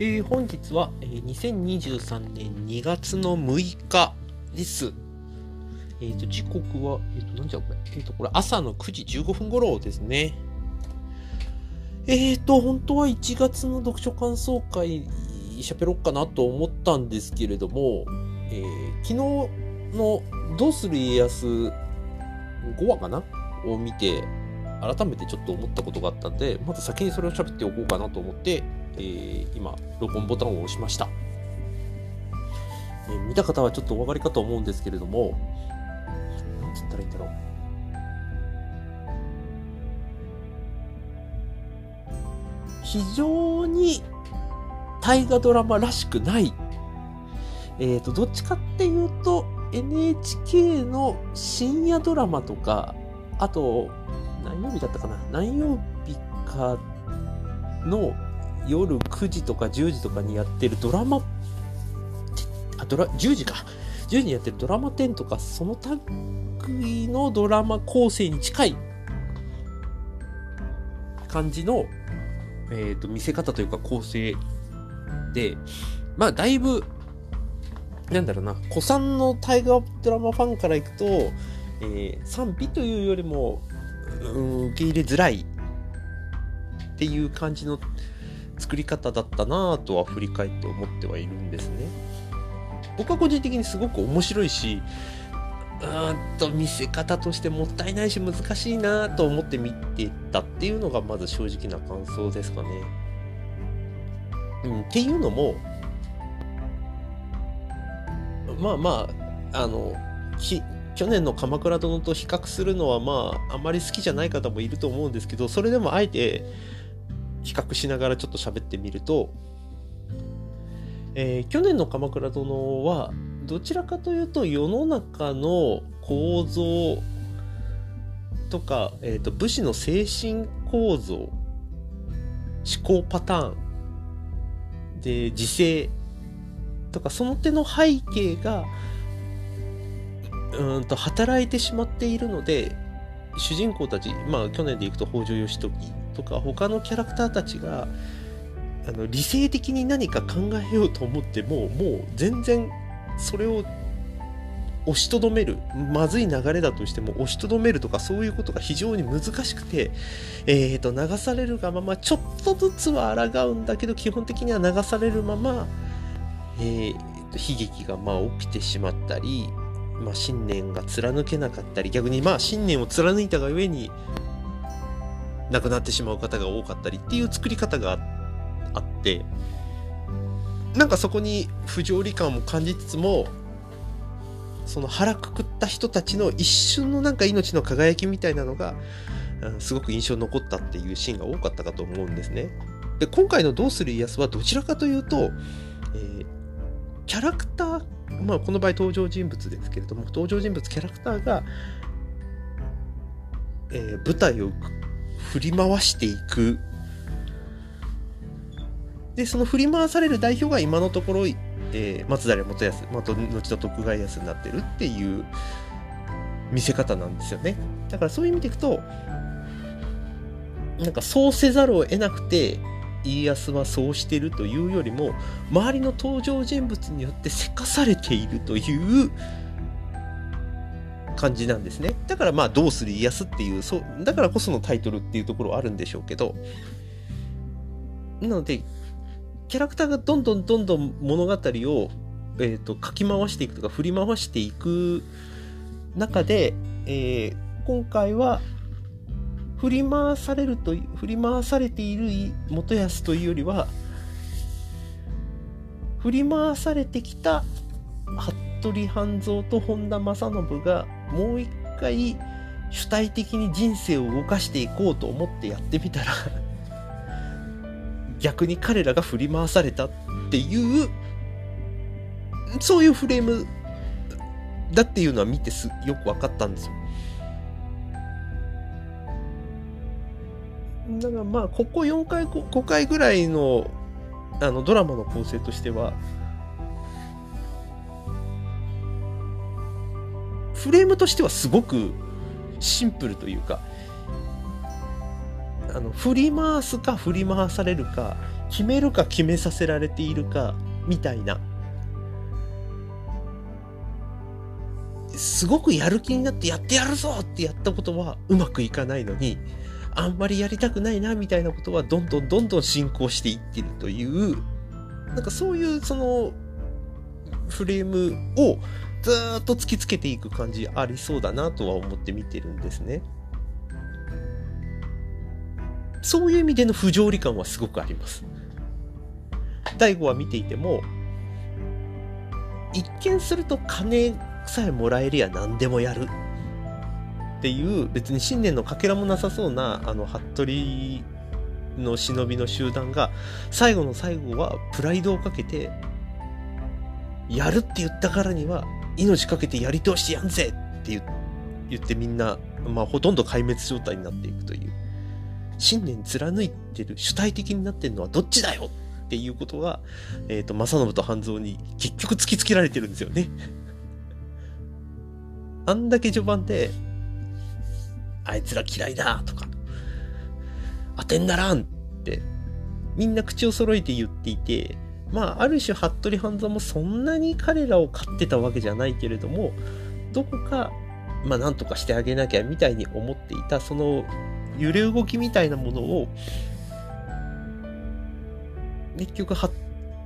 えー、本日は、えー、2023年2月の6日です。えっ、ー、と、時刻は、えっ、ー、と、なんじゃこれ。えっ、ー、と、これ朝の9時15分頃ですね。えっ、と、本当は1月の読書感想会喋ろっかなと思ったんですけれども、え昨日のどうする家康5話かな？を見て、改めてちょっと思ったことがあったんで、まず先にそれを喋っておこうかなと思って、えー、今、録音ボタンを押しました。えー、見た方はちょっとお分かりかと思うんですけれども、なんつったらいいんだろう。非常に大河ドラマらしくない。えっ、ー、と、どっちかっていうと、NHK の深夜ドラマとか、あと、何曜日だったかな？何曜日かの夜9時とか10時とかにやってるドラマ、あ、ドラ、10時か。10時にやってるドラマ10とか、その類のドラマ構成に近い感じの、えっ、ー、と、見せ方というか構成で、まあ、だいぶ、なんだろうな、古参の大河ドラマファンからいくと、えー、賛否というよりも、うん、受け入れづらいっていう感じの作り方だったなぁとは振り返って思ってはいるんですね。僕は個人的にすごく面白いし、うんと見せ方としてもったいないし難しいなと思って見てたっていうのがまず正直な感想ですかね。うん、っていうのも、まあまあ、あの、去年の鎌倉殿と比較するのはまあ、あまり好きじゃない方もいると思うんですけど、それでもあえて、比較しながらちょっと喋ってみると、えー、去年の鎌倉殿はどちらかというと世の中の構造とか、えーと、武士の精神構造思考パターンで時勢とかその手の背景がうんと働いてしまっているので主人公たちまあ去年でいくと北条義時とか他のキャラクターたちがあの理性的に何か考えようと思ってももう全然それを押しとどめるまずい流れだとしても押しとどめるとかそういうことが非常に難しくて、えー、と流されるがままちょっとずつは抗うんだけど基本的には流されるまま、えー、と悲劇がまあ起きてしまったり、まあ、信念が貫けなかったり逆にまあ信念を貫いたがゆえに亡くなってしまう方が多かったりっていう作り方があってなんかそこに不条理感も感じつつもその腹くくった人たちの一瞬のなんか命の輝きみたいなのが、うん、すごく印象に残ったっていうシーンが多かったかと思うんですね。で今回の「どうする家康」はどちらかというと、えー、キャラクターまあこの場合登場人物ですけれども登場人物キャラクターが、えー、舞台を振り回していく。でその振り回される代表が今のところ、えー、松平元康、まあ、後の徳川康になってるっていう見せ方なんですよね。だからそういう意味でいくとなんかそうせざるを得なくて家康はそうしてるというよりも周りの登場人物によってせかされているという感じなんですね。だからまあ、どうする家康っていう、そう、だからこそのタイトルっていうところはあるんでしょうけど、なので、キャラクターがどんどんどんどん物語を、えーと、書き回していくとか振り回していく中で、えー、今回は振り回されると振り回されている元康というよりは振り回されてきた服部半蔵と本田正信がもう一回主体的に人生を動かしていこうと思ってやってみたら逆に彼らが振り回されたっていうそういうフレームだっていうのは見てすよく分かったんですよ。だからまあここ4回 5, 回ぐらいのあのドラマの構成としてはフレームとしてはすごくシンプルというかあの振り回すか振り回されるか決めるか決めさせられているかみたいなすごくやる気になってやってやるぞってやったことはうまくいかないのにあんまりやりたくないなみたいなことはどんどんどんどん進行していってるというなんかそういうそのフレームをずっと突きつけていく感じありそうだなとは思って見てるんですね。そういう意味での不条理感はすごくあります。大悟は見ていても、一見すると金さえもらえるや何でもやるっていう別に信念のかけらもなさそうなあの服部の忍びの集団が最後の最後はプライドをかけてやるって言ったからには命かけてやり通してやんぜって言ってみんな、まあ、ほとんど壊滅状態になっていくという。信念貫いてる主体的になってるのはどっちだよっていうことが、えっ、ー、と正信と半蔵に結局突きつけられてるんですよね。あんだけ序盤であいつら嫌いだとか。当てんならんって。みんな口を揃えて言っていて。まあ、ある種、服部半蔵もそんなに彼らを飼ってたわけじゃないけれども、どこか、まあ、なんとかしてあげなきゃみたいに思っていた、その揺れ動きみたいなものを、結局、服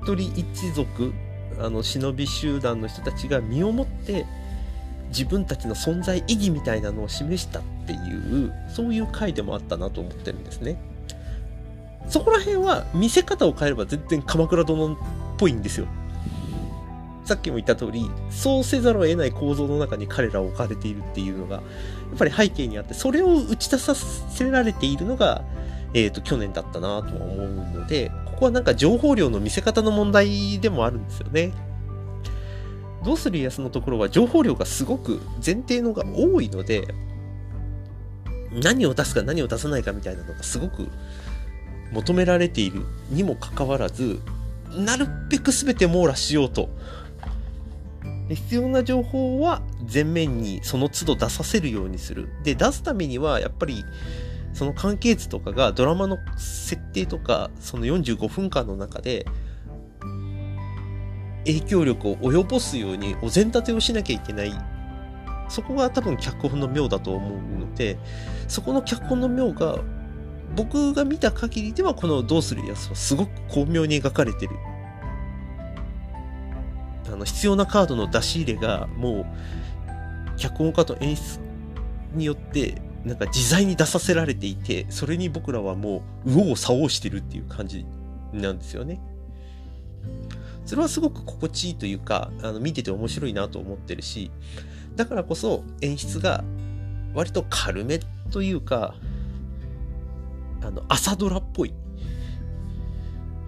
部一族、あの、忍び集団の人たちが身をもって、自分たちの存在意義みたいなのを示したっていう、そういう回でもあったなと思ってるんですね。そこら辺は見せ方を変えれば全然鎌倉殿っぽいんですよ。さっきも言った通り、そうせざるを得ない構造の中に彼らを置かれているっていうのが、やっぱり背景にあって、それを打ち出させられているのが、えっ、ー、と、去年だったなとは思うので、ここはなんか情報量の見せ方の問題でもあるんですよね。どうする家康のところは情報量がすごく前提のが多いので、何を出すか何を出さないかみたいなのがすごく求められているにもかかわらず、なるべく全て網羅しようと。必要な情報は前面にその都度出させるようにする。で、出すためにはやっぱりその関係図とかがドラマの設定とかその45分間の中で影響力を及ぼすようにお膳立てをしなきゃいけない。そこが多分脚本の妙だと思うので、そこの脚本の妙が僕が見た限りではこの「どうするやつ」はすごく巧妙に描かれてる。あの必要なカードの出し入れがもう脚本家と演出によってなんか自在に出させられていてそれに僕らはもう右往左往してるっていう感じなんですよね。それはすごく心地いいというかあの見てて面白いなと思ってるしだからこそ演出が割と軽めというかあの、朝ドラっぽい。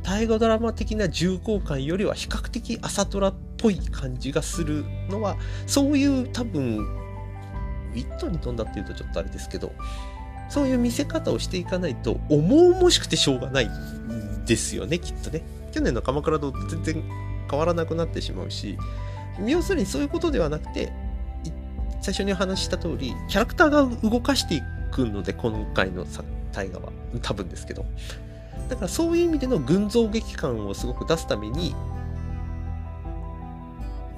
大河ドラマ的な重厚感よりは比較的朝ドラっぽい感じがするのは、そういう多分、ウィットに飛んだっていうとちょっとあれですけど、そういう見せ方をしていかないと、重々しくてしょうがないですよね、きっとね。去年の鎌倉堂と全然変わらなくなってしまうし、要するにそういうことではなくて、最初にお話した通り、キャラクターが動かしていくので、今回の大河は。多分ですけど。だからそういう意味での群像劇感をすごく出すために、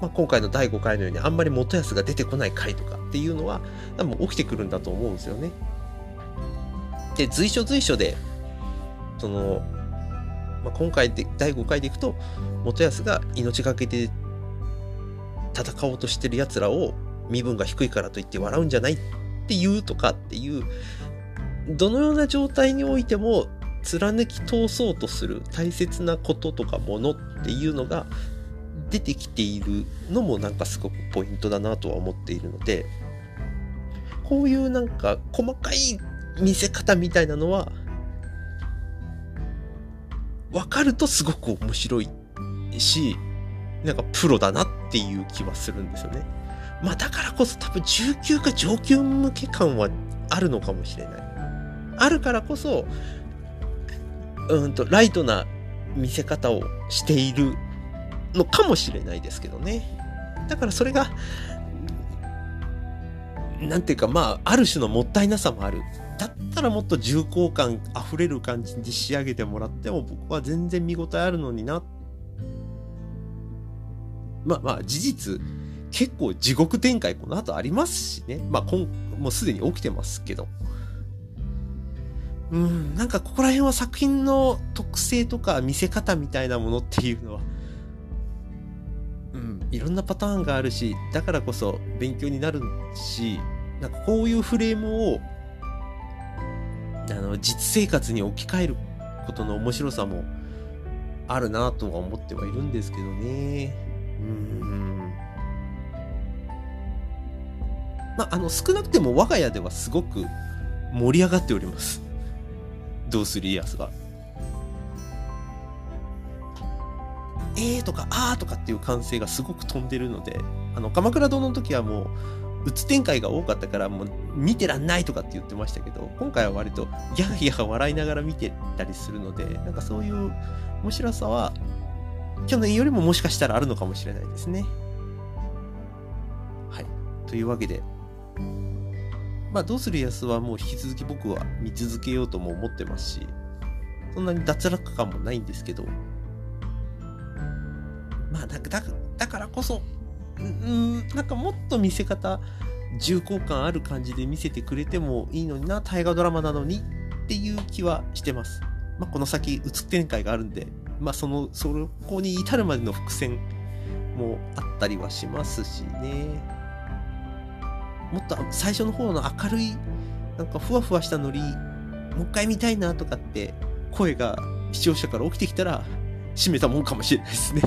まあ、今回の第5回のようにあんまり元康が出てこない回とかっていうのは多分起きてくるんだと思うんですよね。で、随所随所で、その、まあ、今回で第5回でいくと、元康が命がけで戦おうとしてる奴らを身分が低いからといって笑うんじゃないっていうとかっていうどのような状態においても貫き通そうとする大切なこととかものっていうのが出てきているのもなんかすごくポイントだなとは思っているのでこういうなんか細かい見せ方みたいなのは分かるとすごく面白いしなんかプロだなっていう気はするんですよね。まあだからこそ多分中級か上級向け感はあるのかもしれない。あるからこそ、うんと、ライトな見せ方をしているのかもしれないですけどね。だからそれが、なんていうか、まあ、ある種のもったいなさもある。だったらもっと重厚感あふれる感じに仕上げてもらっても僕は全然見応えあるのになまあまあ事実結構地獄展開この後ありますしねまあ今もうすでに起きてますけどうんなんかここら辺は作品の特性とか見せ方みたいなものっていうのはうんいろんなパターンがあるしだからこそ勉強になるしなんかこういうフレームをあの実生活に置き換えることの面白さもあるなとは思ってはいるんですけどね。うん。まあ、あの少なくても我が家ではすごく盛り上がっております。どうする家康が。えーとかあーとかっていう歓声がすごく飛んでるので、あの、鎌倉殿の時はもう、うつ展開が多かったからもう見てらんないとかって言ってましたけど今回は割とギャーギャー笑いながら見てたりするのでなんかそういう面白さは去年よりももしかしたらあるのかもしれないですね。はい。というわけでまあどうするやつはもう引き続き僕は見続けようとも思ってますしそんなに脱落感もないんですけど。まあだだだからこそうんなんかもっと見せ方重厚感ある感じで見せてくれてもいいのにな大河ドラマなのにっていう気はしてます、まあ、この先うつ展開があるんでまあそのそこに至るまでの伏線もあったりはしますしね。もっと最初の方の明るいなんかふわふわしたノリもう一回見たいなとかって声が視聴者から起きてきたら閉めたもんかもしれないですね。